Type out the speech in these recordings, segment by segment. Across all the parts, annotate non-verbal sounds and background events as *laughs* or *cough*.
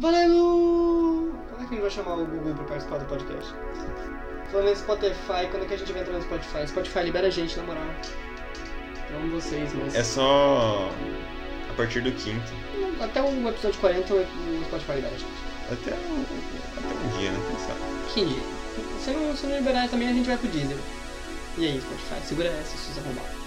Valendo! Quando é que a gente vai chamar o Google pra participar do podcast? Falando em Spotify, quando é que a gente vai entrar no Spotify? Spotify libera a gente, na moral. Não vocês, mas. É só a partir do quinto. Até o episódio 40 o Spotify libera a gente. Até, um- até um dia, né? Quem sabe? Que dia? Se não, se não liberar também a gente vai pro Deezer. E aí, Spotify, segura essa, seus arrombados. Sabia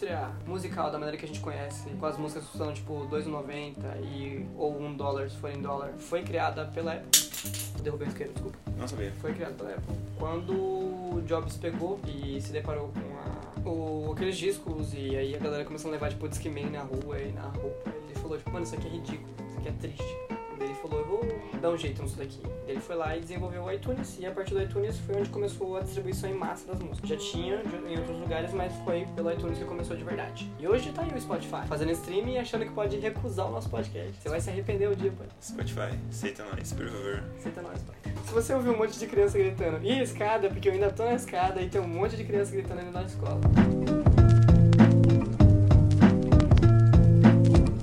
indústria musical, da maneira que a gente conhece, com as músicas que custam tipo 2,90 e ou 1 dólar se for em dólar, foi criada pela Apple. Derrubei o isqueiro, desculpa. Não sabia. Foi criada pela Apple. Quando o Jobs pegou e se deparou com a, o, aqueles discos e aí a galera começou a levar tipo Discman na rua e na roupa, ele falou tipo, mano, isso aqui é ridículo, isso aqui é triste. Ele falou, eu vou dar um jeito nisso daqui. Ele foi lá e desenvolveu o iTunes e a partir do iTunes foi onde começou a distribuição em massa das músicas. Já tinha em outros lugares, mas foi pelo iTunes que começou de verdade. E hoje tá aí o Spotify, fazendo stream e achando que pode recusar o nosso podcast. Você vai se arrepender um dia, pai. Spotify, aceita nós, por favor. Senta nós, pai. Se você ouvir um monte de criança gritando, e escada, porque eu ainda tô na escada e tem um monte de criança gritando ainda na escola.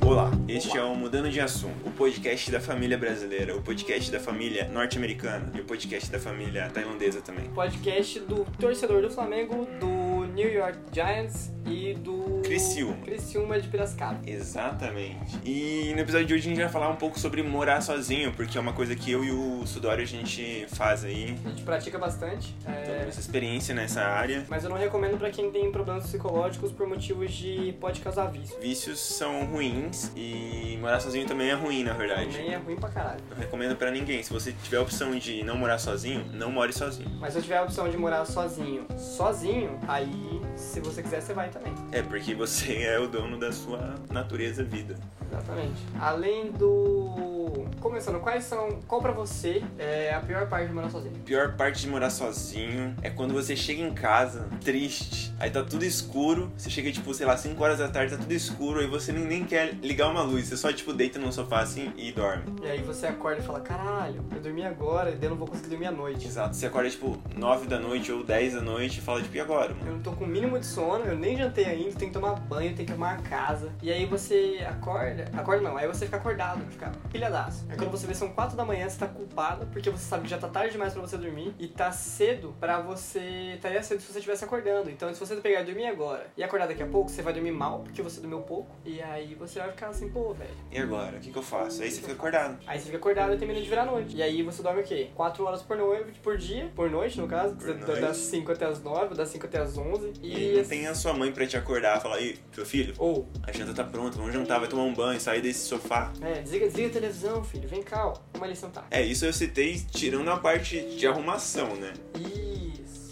Olá, este é o Mudando de Assunto, o podcast da família brasileira, o podcast da família norte-americana e o podcast da família tailandesa também. Podcast do torcedor do Flamengo, do New York Giants e do. Criciúma. Criciúma de Piracicaba. Exatamente. E no episódio de hoje a gente vai falar um pouco sobre morar sozinho, porque é uma coisa que eu e o Sudório a gente faz aí. A gente pratica bastante. é, Essa experiência nessa área. Mas eu não recomendo pra quem tem problemas psicológicos por motivos de pode causar vício. Vícios são ruins e morar sozinho também é ruim, na verdade. Também é ruim pra caralho. Não recomendo pra ninguém. Se você tiver a opção de não morar sozinho, não more sozinho. Mas se eu tiver a opção de morar sozinho, sozinho, aí se você quiser você vai também. É porque você *laughs* é o dono da sua natureza vida. Exatamente. Além do. Começando, quais são. Qual pra você é a pior parte de morar sozinho? A pior parte de morar sozinho é quando você chega em casa triste, aí tá tudo escuro, você chega tipo, sei lá, 5 horas da tarde, tá tudo escuro, aí você nem, nem quer ligar uma luz, você só tipo deita no sofá assim e dorme. E aí você acorda e fala: caralho, eu dormi agora e daí eu não vou conseguir dormir à noite. Exato, você acorda tipo 9 da noite ou 10 da noite e fala tipo, e agora, mano? Eu não tô com o mínimo de sono, eu nem jantei ainda, tenho que tomar banho, tenho que arrumar a casa. E aí você acorda, acorda não, aí você fica acordado, fica pilhadaço. Aí quando você vê são 4 da manhã, você tá culpado, porque você sabe que já tá tarde demais pra você dormir, e tá cedo pra você. Estaria cedo se você estivesse acordando. Então se você pegar e dormir agora e acordar daqui a pouco, você vai dormir mal, porque você dormiu pouco, e aí você vai ficar assim, pô, velho. E agora? O que, que eu faço? Aí você fica acordado. Aí você fica acordado e termina de virar noite. E aí você dorme o quê? 4 horas por noite, por dia, por noite no caso, Por das noite. 5 até as 9, das 5 até as 11. E aí não tem a sua mãe pra te acordar e falar, ei, meu filho, Ou, a janta tá pronta, vamos jantar, vai tomar um banho, sair desse sofá. é, desliga, desliga a televisão, filho, vem cá, ó, uma lição tá. É, isso eu citei tirando a parte de arrumação, né? Isso.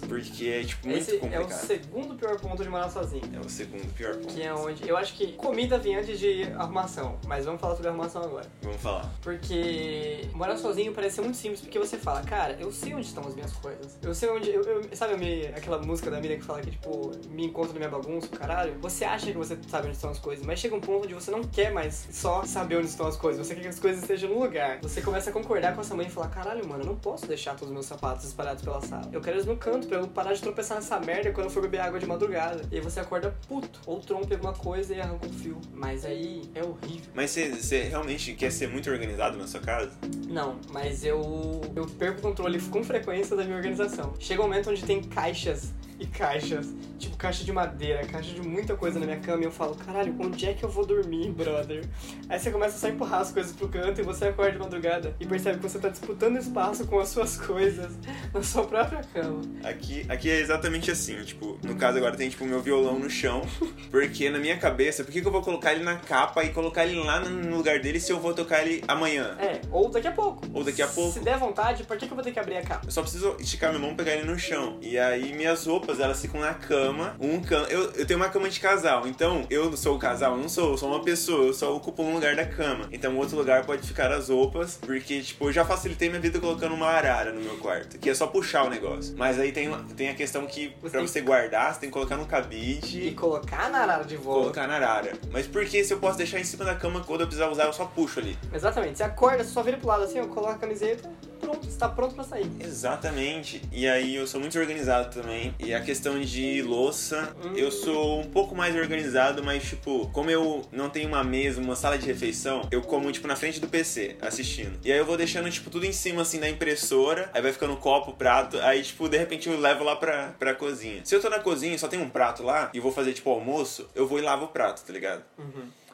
Porque é, tipo, muito Esse é o complicado. segundo pior ponto de morar sozinho. É o segundo pior ponto. Que é onde. Eu acho que comida vem antes de arrumação. Mas vamos falar sobre arrumação agora. Vamos falar. Porque morar sozinho parece ser muito simples, porque você fala, cara, eu sei onde estão as minhas coisas. Eu sei onde. Eu, eu- sabe a aquela música da Miriam que fala que, tipo, me encontro na minha bagunça, caralho? Você acha que você sabe onde estão as coisas, mas chega um ponto onde você não quer mais só saber onde estão as coisas. Você quer que as coisas estejam no lugar. Você começa a concordar com essa mãe e falar, caralho, mano, eu não posso deixar todos os meus sapatos espalhados pela sala. Eu quero eles no canto pra eu parar de tropeçar nessa merda quando eu for beber água de madrugada. E aí você acorda puto. Ou trompe alguma coisa e arranca um fio. Mas aí é horrível. Mas você, você realmente quer ser muito organizado na sua casa? Não, mas eu, eu perco o controle com frequência da minha organização. Chega um momento onde tem caixas *laughs* e caixas, tipo caixa de madeira, caixa de muita coisa na minha cama e eu falo, caralho, onde é que eu vou dormir, brother? Aí você começa só a empurrar as coisas pro canto e você acorda de madrugada e percebe que você tá disputando espaço com as suas coisas *laughs* na sua própria cama. Aqui, aqui é exatamente assim, tipo, no caso agora tem tipo o meu violão no chão, *laughs* porque na minha cabeça, por que, que eu vou colocar ele na capa e colocar ele lá no lugar dele se eu vou tocar ele amanhã? É, ou daqui a pouco. Ou daqui a pouco. Se der vontade, por que, que eu vou ter que abrir a capa? Eu só preciso esticar minha mão e pegar ele no chão. E aí minhas roupas roupas, elas ficam na cama. Um can... eu, eu tenho uma cama de casal, então eu sou o casal, eu não sou, eu sou uma pessoa, eu só ocupo um lugar da cama. Então, outro lugar pode ficar as roupas, porque, tipo, eu já facilitei minha vida colocando uma arara no meu quarto, que é só puxar o negócio. Mas aí tem, tem a questão que, Você pra você guardar, você tem que colocar no cabide E colocar na arara de volta. colocar na arara. Mas por que se eu posso deixar em cima da cama quando eu precisar usar, eu só puxo ali? Exatamente. Você acorda, você só vira pro lado assim, ó, coloca a camiseta, pronto, você tá pronto pra sair. Exatamente. E aí eu sou muito organizado também. E a questão de louça, eu sou um pouco mais organizado, mas tipo, como eu não tenho uma mesa, uma sala de refeição, eu como tipo na frente do PC, assistindo. E aí eu vou deixando tipo tudo em cima assim da impressora, aí vai ficando copo, prato, aí tipo de repente eu levo lá pra, pra cozinha. Se eu tô na cozinha e só tem um prato lá e vou fazer tipo almoço, eu vou e lavo o prato, tá ligado?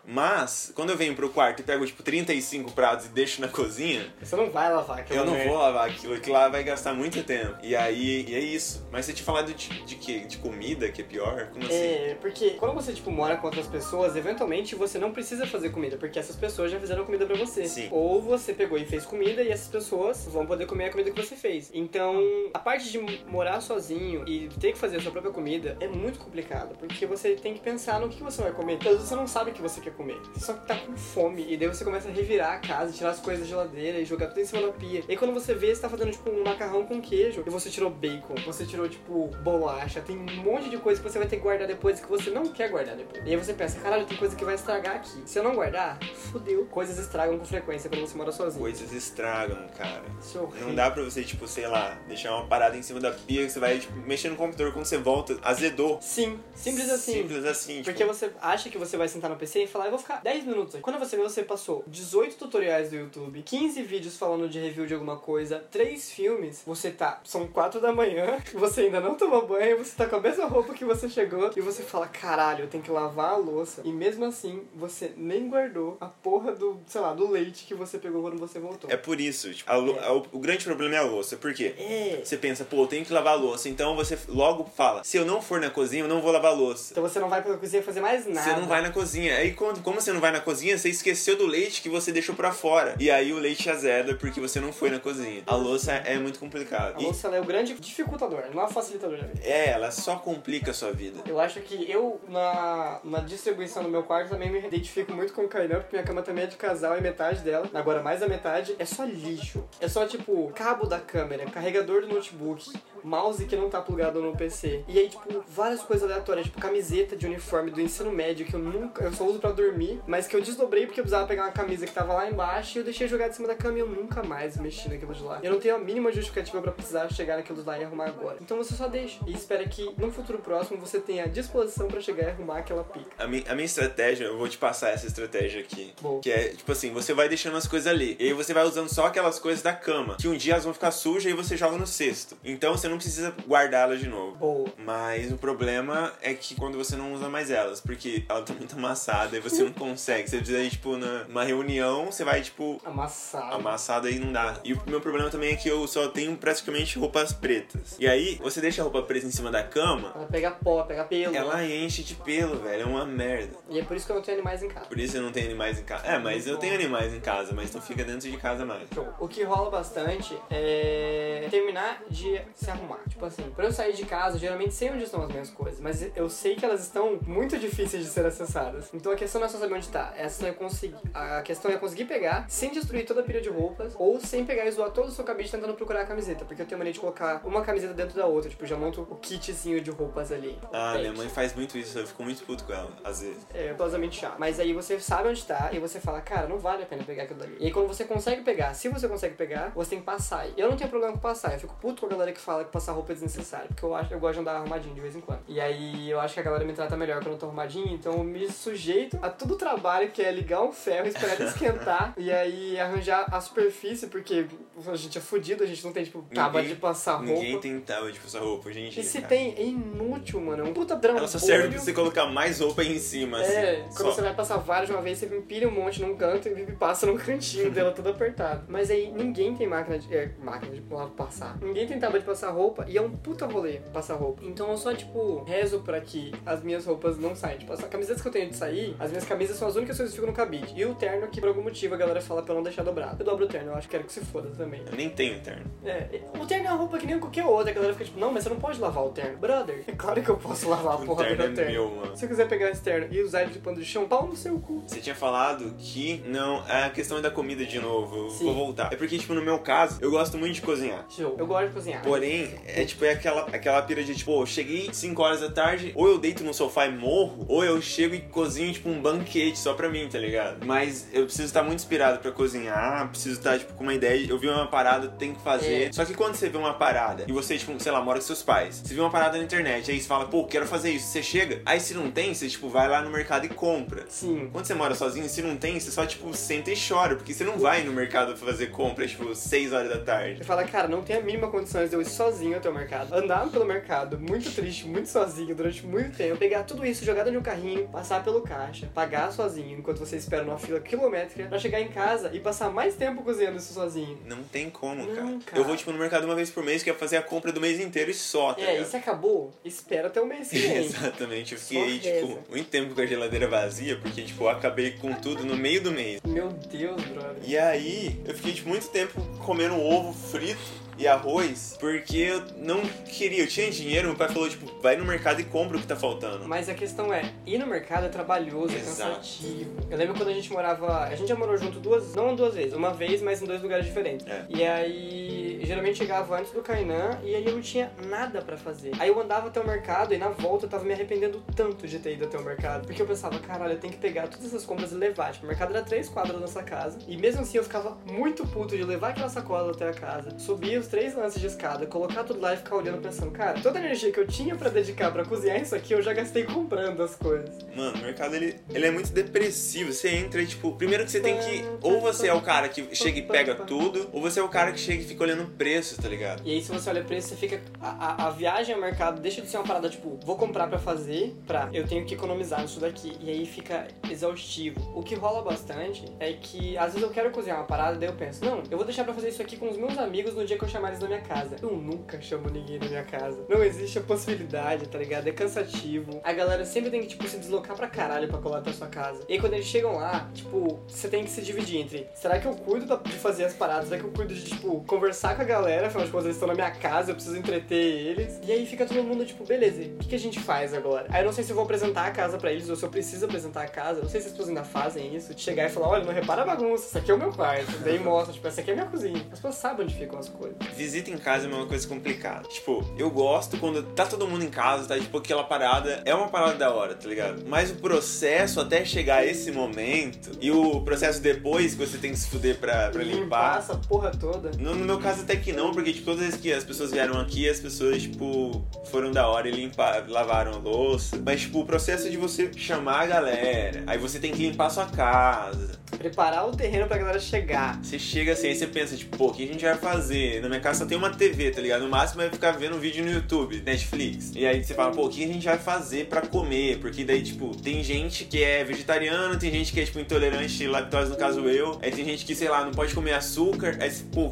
Mas, quando eu venho pro quarto e pego, tipo, 35 pratos e deixo na cozinha, Você não vai lavar aquilo. eu não merda. vou lavar aquilo, aquilo lá vai gastar muito tempo. E aí, e é isso. Mas você te falar de, de quê? De comida, que é pior? Como assim? É, porque quando você, tipo, mora com outras pessoas, eventualmente você não precisa fazer comida, porque essas pessoas já fizeram comida pra você. Sim. Ou você pegou e fez comida e essas pessoas vão poder comer a comida que você fez. Então, a parte de morar sozinho e ter que fazer a sua própria comida é muito complicado, porque você tem que pensar no que você vai comer. Às vezes você não sabe o que você quer comer. Você só tá com fome, e daí você começa a revirar a casa, tirar as coisas da geladeira e jogar tudo em cima da pia. E aí quando você vê, você tá fazendo, tipo, um macarrão com queijo, e você tirou bacon, você tirou, tipo, bolacha, tem um monte de coisa que você vai ter que guardar depois que você não quer guardar depois. E aí você pensa, caralho, tem coisa que vai estragar aqui. Se eu não guardar, fudeu. Coisas estragam com frequência quando você mora sozinho. Coisas estragam, cara. Isso é horrível. Não dá pra você, tipo, sei lá, deixar uma parada em cima da pia que você vai, tipo, mexer no computador quando você volta, azedou. Sim, simples assim. Simples assim, tipo. Porque você acha que você vai sentar no PC e falar, eu vou ficar 10 minutos aqui. Quando você vê, você passou 18 tutoriais do YouTube, 15 vídeos falando de review de alguma coisa, 3 filmes, você tá. São 4 da manhã, *laughs* você ainda não tomou banho, você tá com a mesma roupa que você chegou, e você fala, caralho, eu tenho que lavar a louça. E mesmo assim, você nem guardou a porra do, sei lá, do leite que você pegou quando você voltou. É por isso, tipo, lou- a- o, o grande problema é a louça. Por quê? É. Você pensa, pô, eu tenho que lavar a louça. Então você logo fala, se eu não for na cozinha, eu não vou lavar a louça. Então você não vai pra cozinha fazer mais nada. Você não vai na cozinha. Aí, quando, como você não vai na cozinha, você esqueceu do leite que você deixou pra fora. E aí o leite azeda porque você não foi na cozinha. A louça é muito complicado. A E- louça é o grande dificultador, não é facilitador da vida. é, ela só complica a sua vida. Eu acho que eu, na, na distribuição do meu quarto, também me identifico muito com o Kainan, porque minha cama também é de casal e metade dela, agora mais da metade, é só lixo. É só, tipo, cabo da câmera, carregador do notebook, mouse que não tá plugado no PC. E aí, tipo, várias coisas aleatórias, tipo, camiseta de uniforme do ensino médio, que eu nunca, eu só uso pra dormir, mas que eu desdobrei porque eu precisava pegar uma camisa que tava lá embaixo e eu deixei jogada em cima da cama e eu nunca mais mexi naquilo de lá. Eu não tenho a mínima justificativa pra precisar chegar naquilo de lá e arrumar agora. Então você só deixa e espera que no futuro próximo você tenha disposição pra chegar e arrumar aquela pica. A minha, a minha estratégia, eu vou te passar essa estratégia aqui. Boa. Que é, tipo assim, você vai deixando as coisas ali. E aí você vai usando só aquelas coisas da cama. Que um dia elas vão ficar sujas e você joga no cesto. Então você não precisa guardá-las de novo. Boa. Mas o problema é que quando você não usa mais elas, porque ela tá muito amassada e você não consegue. Você precisa ir, tipo, na- numa reunião, você vai, tipo, Amassado. amassada e não dá. E o meu problema também é que eu só tenho praticamente roupas pretas. E aí, você deixa a roupa preta em cima da cama, Ela pega pó, pega pelo. ela enche de pelo, velho. É uma merda. E é por isso que eu não tenho animais em casa. Por isso eu não tenho animais em casa. É, mas eu tenho animais em casa, mas não fica dentro de casa mais. O que rola bastante é terminar de se arrumar. Tipo assim, pra eu sair de casa, geralmente sei onde estão as minhas coisas, mas eu sei que elas estão muito difíceis de ser acessadas. Então a questão não é só saber onde tá, a questão é conseguir, a questão é conseguir pegar sem destruir toda a pilha de roupas ou sem pegar e zoar todo o seu cabide tentando procurar a camiseta, porque eu tenho mania de colocar uma camiseta dentro da outra, tipo, já monto o kitzinho de roupas ali. Ah, minha mãe faz muito isso, eu fico muito puto com ela, às vezes. é tosamente chato. Mas aí você sabe onde tá e você fala, cara, não vale a pena pegar aquilo dali. E aí quando você consegue pegar, se você consegue pegar, você tem que passar. Eu não tenho problema com passar, eu fico puto com a galera que fala que passar roupa é desnecessário, porque eu acho eu gosto de andar arrumadinho de vez em quando. E aí eu acho que a galera me trata melhor quando eu tô arrumadinho, então eu me sujeito a todo o trabalho que é ligar um ferro, esperar ele esquentar *laughs* e aí arranjar a superfície, porque a gente é fudido, a gente não tem, tipo, tábua Ninguém- de passar roupa. Ninguém tem tábua de passar roupa, gente. E se cara. tem, é inútil, mano. É um puta drama. Ela só serve pra você colocar mais roupa em cima, assim. É, quando só. você vai passar vários de uma vez, você empilha um monte num canto e passa num *laughs* cantinho dela todo apertado. Mas aí ninguém tem máquina de. É, máquina de passar. Ninguém tem tábua de passar roupa roupa e é um puta rolê passar roupa. Então eu só, tipo, rezo pra que as minhas roupas não saiam. Tipo, as camisetas que eu tenho de sair, as minhas camisas são as únicas coisas que ficam no cabide. E o terno que por algum motivo a galera fala pra não deixar dobrado. Eu dobro o terno, eu acho que quero que se foda também. Eu nem tenho terno. É, o terno é uma roupa que nem qualquer outra. A galera fica tipo, não, mas você não pode lavar o terno. Brother, é claro que eu posso lavar a porra do terno é meu terno. meu, mano. Se eu quiser pegar esse terno e usar ele de pano de chão, pau no seu cu. Você tinha falado que não, a questão é da comida de novo. Eu Sim. Vou voltar. É porque, tipo, no meu caso, eu gosto muito de cozinhar. Show. Eu gosto de cozinhar. Porém, é tipo, é aquela, aquela pira de tipo, cheguei 5 horas da tarde, ou eu deito no sofá e morro, ou eu chego e cozinho, tipo, um banquete só pra mim, tá ligado? Mas eu preciso estar muito inspirado pra cozinhar, preciso estar, tipo, com uma ideia, eu vi uma parada, tem que fazer. É. Só que quando você vê uma parada e você, tipo, sei lá, mora com seus pais, você vê uma parada na internet, aí você fala, pô, quero fazer isso, você chega, aí se não tem, você, tipo, vai lá no mercado e compra. Sim. Quando você mora sozinho, se não tem, você só, tipo, senta e chora, porque você não vai no mercado fazer compra, tipo, 6 horas da tarde. Você fala, cara, não tem a mínima condições de eu ir sozinho até o mercado. Andar pelo mercado, muito triste, muito sozinho, durante muito tempo. Pegar tudo isso, jogar dentro de um carrinho, passar pelo caixa, pagar sozinho, enquanto você espera numa fila quilométrica, pra chegar em casa e passar mais tempo cozinhando isso sozinho. Não tem como, Não, cara. cara. Eu vou, tipo, no mercado uma vez por mês, que é fazer a compra do mês inteiro e só, tá É, e ligado? se acabou, espera até o mês *laughs* que vem. Exatamente, eu fiquei, tipo, muito tempo com a geladeira vazia, porque, tipo, eu acabei com tudo no meio do mês. Meu Deus, brother. E aí, eu fiquei, tipo, muito tempo comendo ovo frito e arroz, porque eu não queria, eu tinha dinheiro, meu pai falou, tipo, vai no mercado e compra o que tá faltando. Mas a questão é, ir no mercado é trabalhoso, é Exato. cansativo. Eu lembro quando a gente morava. A gente já morou junto duas. Não duas vezes, uma vez, mas em dois lugares diferentes. É. E aí, geralmente chegava antes do Kainan e aí eu não tinha nada pra fazer. Aí eu andava até o mercado e na volta eu tava me arrependendo tanto de ter ido até o mercado. Porque eu pensava, caralho, eu tenho que pegar todas essas compras e levar. Tipo, o mercado era três quadras da nossa casa. E mesmo assim eu ficava muito puto de levar aquela sacola até a casa, subir os três lances de escada, colocar tudo lá e ficar olhando pensando, cara, toda a energia que eu tinha pra dedicar pra cozinhar isso aqui, eu já gastei comprando as coisas. Mano, o mercado ele, ele é muito depressivo. Você entra e, tipo, primeiro que você tem que. Ou você é o cara que chega e pega tudo, ou você é o cara que chega e fica olhando preço, tá ligado? E aí, se você olha isso, você fica. A, a, a viagem ao mercado deixa de ser uma parada tipo, vou comprar pra fazer, pra eu tenho que economizar nisso daqui. E aí fica exaustivo. O que rola bastante é que às vezes eu quero cozinhar uma parada, daí eu penso, não, eu vou deixar pra fazer isso aqui com os meus amigos no dia que eu chamar eles na minha casa. Eu nunca chamo ninguém na minha casa. Não existe a possibilidade, tá ligado? É cansativo. A galera sempre tem que, tipo, se deslocar pra caralho pra colar até a sua casa. E aí quando eles chegam lá, tipo, você tem que se dividir entre será que eu cuido de fazer as paradas? Será que eu cuido de, tipo, conversar com a galera? Afinal de contas, eles estão na minha casa, eu preciso entreter eles. E aí fica todo mundo, tipo, beleza, o que, que a gente faz agora? Aí eu não sei se eu vou apresentar a casa pra eles ou se eu preciso apresentar a casa. Eu Não sei se as pessoas ainda fazem isso. De chegar e falar, olha, não repara a bagunça, isso aqui é o meu quarto. Daí mostra, tipo, essa aqui é a minha cozinha. As pessoas sabem onde ficam as coisas. Visita em casa é uma coisa complicada. Tipo, eu gosto quando tá todo mundo em casa, tá? Tipo, aquela parada. É uma parada da hora, tá ligado? Mas o processo até chegar a esse momento e o processo depois que você tem que se fuder pra, pra limpar. essa porra toda. No, no meu caso até que não, porque tipo, todas as vezes que as pessoas vieram aqui, as pessoas, tipo, foram da hora e limpar, lavaram a louça. Mas, tipo, o processo de você chamar a galera, aí você tem que limpar a sua casa. Preparar o terreno pra galera chegar. Você chega assim, aí você pensa, tipo, pô, o que a gente vai fazer? Na minha casa só tem uma TV, tá ligado? No máximo é ficar vendo um vídeo no YouTube, Netflix. E aí você fala, pô, o que a gente vai fazer pra comer? Porque daí, tipo, tem gente que é vegetariano, tem gente que é, tipo, intolerante à lactose, no caso eu. Aí tem gente que, sei lá, não pode comer açúcar. Aí, pô,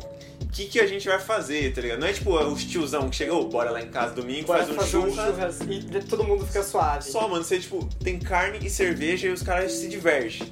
que, que a gente vai fazer, tá ligado? Não é tipo os tiozão que chega, ô, bora lá em casa domingo, Bora faz um fazer um churras. churras e todo mundo fica suave. Só, mano, você, tipo, tem carne e cerveja e os caras se divertem.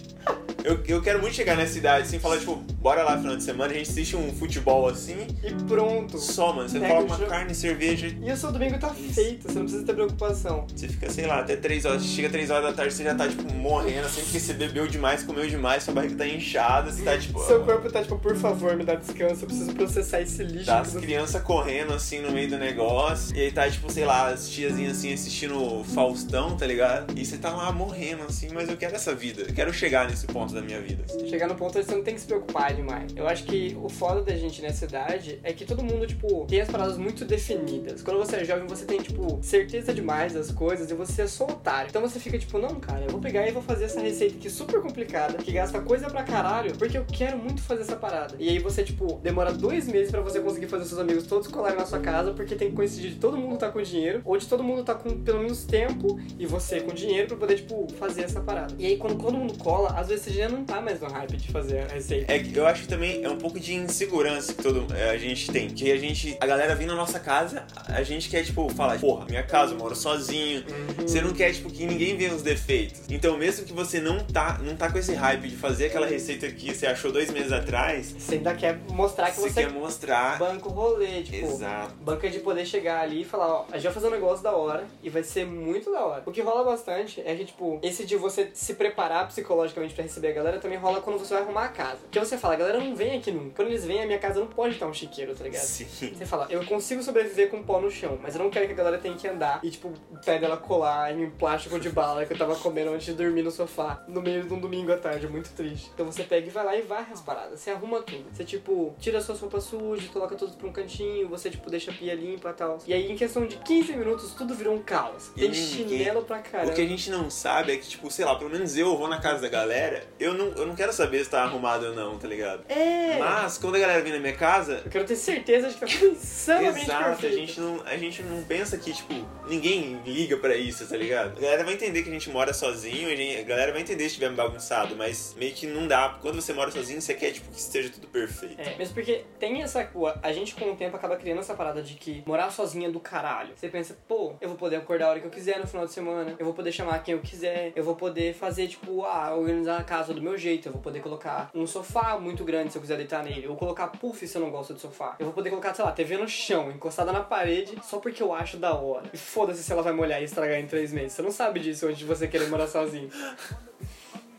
Eu, eu quero muito chegar nessa idade, assim, falar, tipo, bora lá final de semana, a gente assiste um futebol assim. E pronto. Só, mano, você Pega coloca o uma jogo. carne, cerveja, E o seu domingo tá feito, você não precisa ter preocupação. você fica, sei lá, até 3 horas. Chega 3 horas da tarde, você já tá, tipo, morrendo, assim, porque você bebeu demais, comeu demais, sua barriga tá inchada, você tá, tipo. Seu corpo tá tipo, por favor, me dá descanso, eu preciso processar esse lixo. Tá as crianças correndo assim no meio do negócio. E aí tá, tipo, sei lá, as tiazinhas assim assistindo Faustão, tá ligado? E você tá lá morrendo assim, mas eu quero essa vida. Eu quero chegar nesse ponto da minha vida. Chegar no ponto você não tem que se preocupar demais. Eu acho que o foda da gente nessa idade é que todo mundo, tipo, tem as paradas muito definidas. Quando você é jovem, você tem, tipo, certeza demais das coisas e você é otário. Então você fica, tipo, não, cara, eu vou pegar e vou fazer essa receita aqui super complicada, que gasta coisa pra caralho, porque eu quero muito fazer essa parada. E aí você, tipo, demora dois meses pra você conseguir fazer seus amigos todos colarem na sua casa, porque tem que coincidir de todo mundo tá com dinheiro, ou de todo mundo tá com pelo menos tempo e você com dinheiro pra poder, tipo, fazer essa parada. E aí quando todo mundo cola, às vezes você já não tá mais no hype de fazer a receita. É que eu acho que também é um pouco de insegurança que todo é, a gente tem. Que a gente, a galera vem na nossa casa, a gente quer, tipo, falar, porra, minha casa, eu moro sozinho. Uhum. Você não quer, tipo, que ninguém veja os defeitos. Então, mesmo que você não tá, não tá com esse hype de fazer aquela receita que você achou dois meses atrás, Você ainda quer mostrar que você você quer mostrar. banca o rolê, tipo. Exato. Banca de poder chegar ali e falar, ó, a gente vai fazer um negócio da hora e vai ser muito da hora. O que rola bastante é que, tipo, esse de você se preparar psicologicamente pra receber a galera também rola quando você vai arrumar a casa. Porque você fala, a galera não vem aqui nunca. Quando eles vêm, a minha casa não pode estar um chiqueiro, tá ligado? Sim. Você fala, eu consigo sobreviver com pó no chão, mas eu não quero que a galera tenha que andar e, tipo, o pé dela colar em um plástico de bala que eu tava comendo antes de dormir no sofá, no meio de um domingo à tarde, muito triste. Então você pega e vai lá e varre as paradas, você arruma tudo. Você, tipo, tira suas roupas sujas, coloca tudo pra um cantinho, você, tipo, deixa a pia limpa e tal. E aí, em questão de 15 minutos, tudo virou um caos. E Tem ninguém- chinelo pra caramba. O que a gente não sabe é que, tipo, sei lá, pelo menos eu vou na casa da galera, eu não, eu não quero saber se tá arrumado ou não, tá ligado? É! Mas quando a galera vem na minha casa, Eu quero ter certeza de que tá insanamente Exato, a gente, não, a gente não pensa que, tipo, ninguém liga pra isso, tá ligado? A galera vai entender que a gente mora sozinho, a, gente- a galera vai entender se tiver bagunçado, mas meio que não dá. Quando você mora sozinho, você quer, tipo, que esteja tudo perfeito. É, mesmo porque tem essa. A gente com o tempo acaba criando essa parada de que morar sozinha é do caralho. Você pensa, pô, eu vou poder acordar a hora que eu quiser no final de semana, eu vou poder chamar quem eu quiser, eu vou poder fazer, tipo, ah, organizar a casa do meu jeito, eu vou poder colocar um sofá muito grande se eu quiser deitar nele, eu vou colocar puff se eu não gosto de sofá, eu vou poder colocar, sei lá, TV no chão, encostada na parede, só porque eu acho da hora. E foda-se se ela vai molhar e estragar em três meses. Você não sabe disso antes de você querer morar sozinho. *laughs*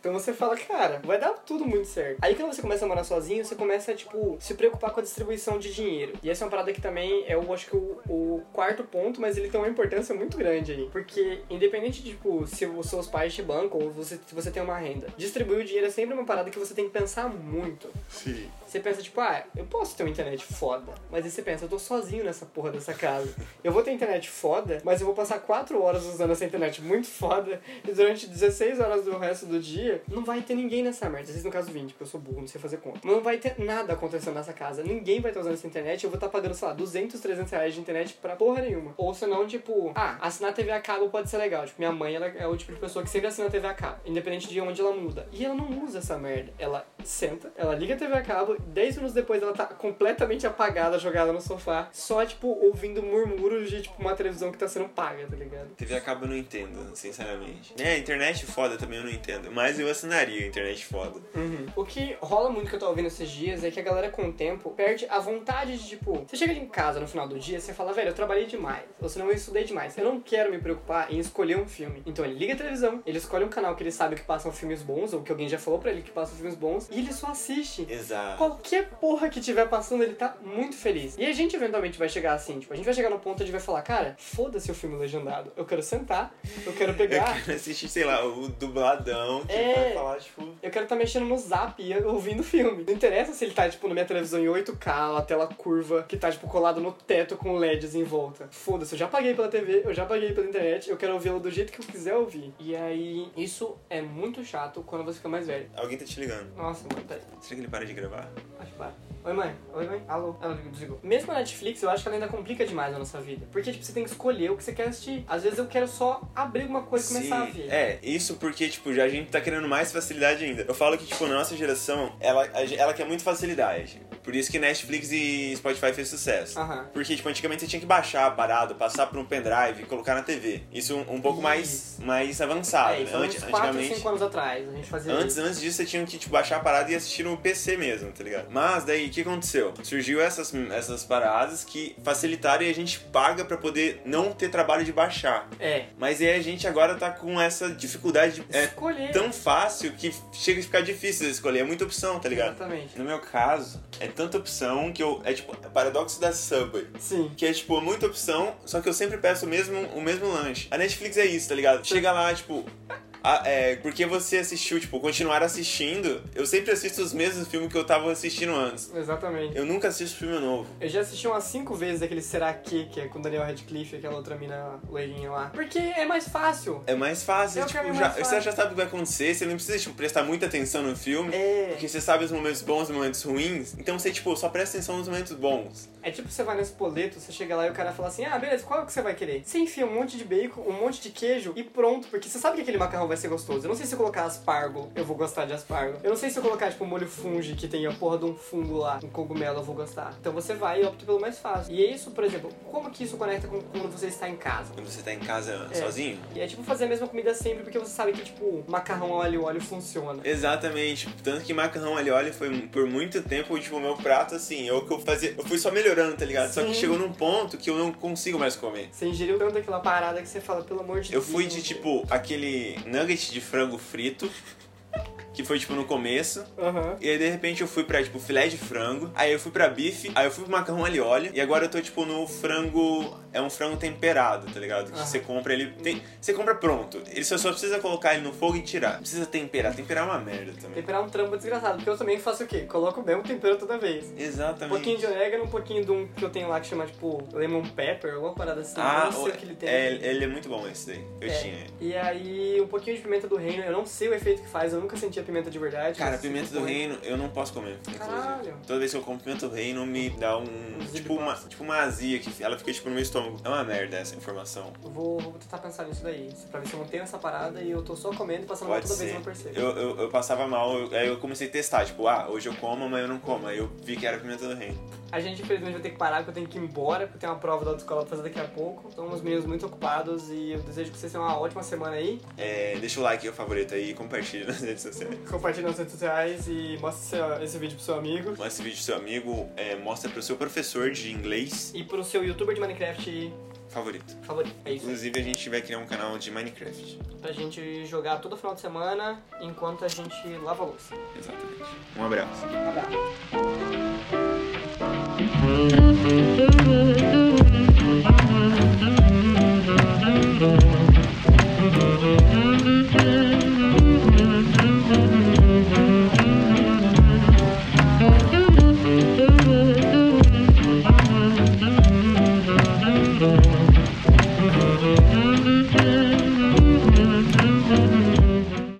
Então você fala, cara, vai dar tudo muito certo. Aí quando você começa a morar sozinho, você começa a, tipo, se preocupar com a distribuição de dinheiro. E essa é uma parada que também é, eu acho que o, o quarto ponto, mas ele tem uma importância muito grande aí. Porque, independente de, tipo, se os seus pais te bancam ou você, se você tem uma renda, distribuir o dinheiro é sempre uma parada que você tem que pensar muito. Sim. Você pensa, tipo, ah, eu posso ter uma internet foda. Mas aí você pensa, eu tô sozinho nessa porra dessa casa. Eu vou ter internet foda, mas eu vou passar 4 horas usando essa internet muito foda. E durante 16 horas do resto do dia, não vai ter ninguém nessa merda. Vocês no caso 20, porque eu sou burro, não sei fazer conta. Mas não vai ter nada acontecendo nessa casa. Ninguém vai estar usando essa internet. Eu vou estar pagando, sei lá, 200, 300 reais de internet pra porra nenhuma. Ou senão, tipo, ah, assinar TV a cabo pode ser legal. Tipo, minha mãe, ela é o tipo de pessoa que sempre assina TV a cabo. Independente de onde ela muda. E ela não usa essa merda. Ela senta, ela liga a TV a cabo, 10 minutos depois ela tá completamente apagada, jogada no sofá, só, tipo, ouvindo murmúrios de, tipo, uma televisão que tá sendo paga, tá ligado? TV a cabo eu não entendo, sinceramente. É, internet foda também eu não entendo. Mas eu assinaria internet foda. Uhum. O que rola muito que eu tô ouvindo esses dias é que a galera com o tempo perde a vontade de, tipo, você chega em casa no final do dia, você fala, velho, eu trabalhei demais, ou senão eu estudei demais, eu não quero me preocupar em escolher um filme. Então ele liga a televisão, ele escolhe um canal que ele sabe que passam filmes bons, ou que alguém já falou pra ele que passam filmes bons, e ele só assiste. Exato. Qualquer porra que tiver passando, ele tá muito feliz. E a gente eventualmente vai chegar assim, tipo, a gente vai chegar no ponto de vai falar, cara, foda-se o filme legendado. Eu quero sentar, eu quero Eu pegar. quero assistir, sei lá, o dubladão que É. vai falar, tipo. Eu quero estar mexendo no zap e ouvindo o filme. Não interessa se ele tá, tipo, na minha televisão em 8K, a tela curva, que tá, tipo, colado no teto com LEDs em volta. Foda-se, eu já paguei pela TV, eu já paguei pela internet, eu quero ouvi-lo do jeito que eu quiser ouvir. E aí, isso é muito chato quando você fica mais velho. Alguém tá te ligando. Nossa, mano, peraí. Será que ele para de gravar? Acho que para. Oi, mãe. Oi, mãe. Alô. Ela desligou. Mesmo a Netflix, eu acho que ela ainda complica demais a nossa vida. Porque, tipo, você tem que escolher o que você quer assistir. Às vezes eu quero só abrir uma coisa e começar a ver. É, isso porque, tipo, já a gente tá querendo mais facilidade ainda. Eu falo que, tipo, na nossa geração, ela, ela quer muito facilidade. Por isso que Netflix e Spotify fez sucesso. Aham. Porque, tipo, antigamente você tinha que baixar a parada, passar por um pendrive e colocar na TV. Isso um, um pouco mais, Isso. mais avançado. É, né? Antes- 4, antigamente. 5 anos atrás a gente fazia Antes, isso. antes disso, você tinha que tipo, baixar a parada e assistir no PC mesmo, tá ligado? Mas daí, o que aconteceu? Surgiu essas, essas paradas que facilitaram e a gente paga pra poder não ter trabalho de baixar. É. Mas aí a gente agora tá com essa dificuldade de... É Escolher. tão fácil que chega a ficar difícil de escolher. É muita opção, tá ligado? Exatamente. No meu caso, é tanta opção que eu... É tipo, é paradoxo da Subway. Sim. Que é, tipo, muita opção, só que eu sempre peço o mesmo, o mesmo lanche. A Netflix é isso, tá ligado? Chega lá, tipo... ah, é, porque você assistiu, tipo, continuar assistindo, eu sempre assisto os mesmos filmes que eu tava assistindo antes. Exatamente. Eu nunca assisto filme novo. Eu já assisti umas 5 vezes aquele Será Que, que é com Daniel Radcliffe aquela outra mina loirinha lá. Porque é mais fácil. É mais fácil, Eu tipo, já, mais você fácil. já sabe o que vai acontecer, você não precisa, tipo, prestar muita atenção no filme. É. Porque você sabe os momentos bons e os momentos ruins. Então você, tipo, só presta atenção nos momentos bons. É tipo você vai nesse poleto, você chega lá e o cara fala assim: ah, beleza, qual que você vai querer? Você enfia um monte de bacon, um monte de queijo e pronto, porque você sabe que aquele macarrão vai ser gostoso. Eu não sei se eu colocar aspargo, eu vou gostar de aspargo. Eu não sei se eu colocar, tipo, molho fungi, que tem a porra de um fungo lá, um cogumelo, eu vou gostar. Então você vai e opta pelo mais fácil. E é isso, por exemplo, como que isso conecta com quando você está em casa? Quando você tá em casa É. sozinho? E é tipo fazer a mesma comida sempre, porque você sabe que, tipo, macarrão óleo óleo funciona. Exatamente. Tanto que macarrão e óleo foi por muito tempo, tipo, o meu prato, assim, é o que eu fazia. Eu fui só melhorando, tá ligado? Só que Sim. chegou num ponto que eu não consigo mais comer. Você ingeriu tanto aquela parada que você fala, pelo amor de Eu Deus. fui de, tipo, aquele nugget de frango frito, que foi, tipo, no começo. Aham. E aí, de repente, eu fui pra, tipo, filé de frango. Aí eu fui pra bife. Aí eu fui pro macarrão e óleo. E agora eu tô, tipo, no frango... É um frango temperado, tá ligado? Que Aham. você compra ele... Tem... Você compra pronto. Ele só, só precisa colocar ele no fogo e tirar. Não precisa temperar. Temperar é uma merda também. Temperar um trampo desgraçado, porque eu também faço o quê? Coloco o mesmo tempero toda vez. Um Exatamente. pouquinho de orégano, um pouquinho de um que eu tenho lá que chama, tipo, lemon pepper, alguma parada assim. Ah, não sei o que ele tem. é, ele é muito bom esse daí. Eu É, tinha. E aí, um pouquinho de pimenta do reino. Eu não sei o efeito que faz, eu nunca senti a pimenta de verdade. Cara, mas pimenta do reino eu não posso comer. Caralho. Toda vez que eu como pimenta do reino me dá um. Um tipo, uma, tipo uma azia que ela fica tipo no meu estômago. É uma merda essa informação. Eu Vou, vou tentar pensar nisso daí, pra ver se eu mantenho essa parada e eu tô só comendo e passando mal toda vez ser. eu não percebo. Eu, eu, eu passava mal, eu- aí eu comecei a testar, tipo, ah, hoje eu como, amanhã eu não como. Aí eu vi que era pimenta do reino. A gente, infelizmente, vai ter que parar, porque eu tenho que ir embora, porque tenho uma prova da autoescola pra fazer daqui a pouco. São uns meninos muito ocupados e eu desejo que vocês tenham uma ótima semana aí. É, deixa o like e o favorito aí e compartilha nas redes sociais. Compartilhe nas redes sociais e mostre seu- esse vídeo pro seu amigo. Mostra esse vídeo pro seu amigo, é, mostra pro seu professor de inglês E pro seu youtuber de Minecraft favorito. favorito. É isso. Inclusive a gente vai criar um canal de Minecraft. Pra gente jogar todo final de semana enquanto a gente lava a louça. Exatamente. Um abraço. Um abraço.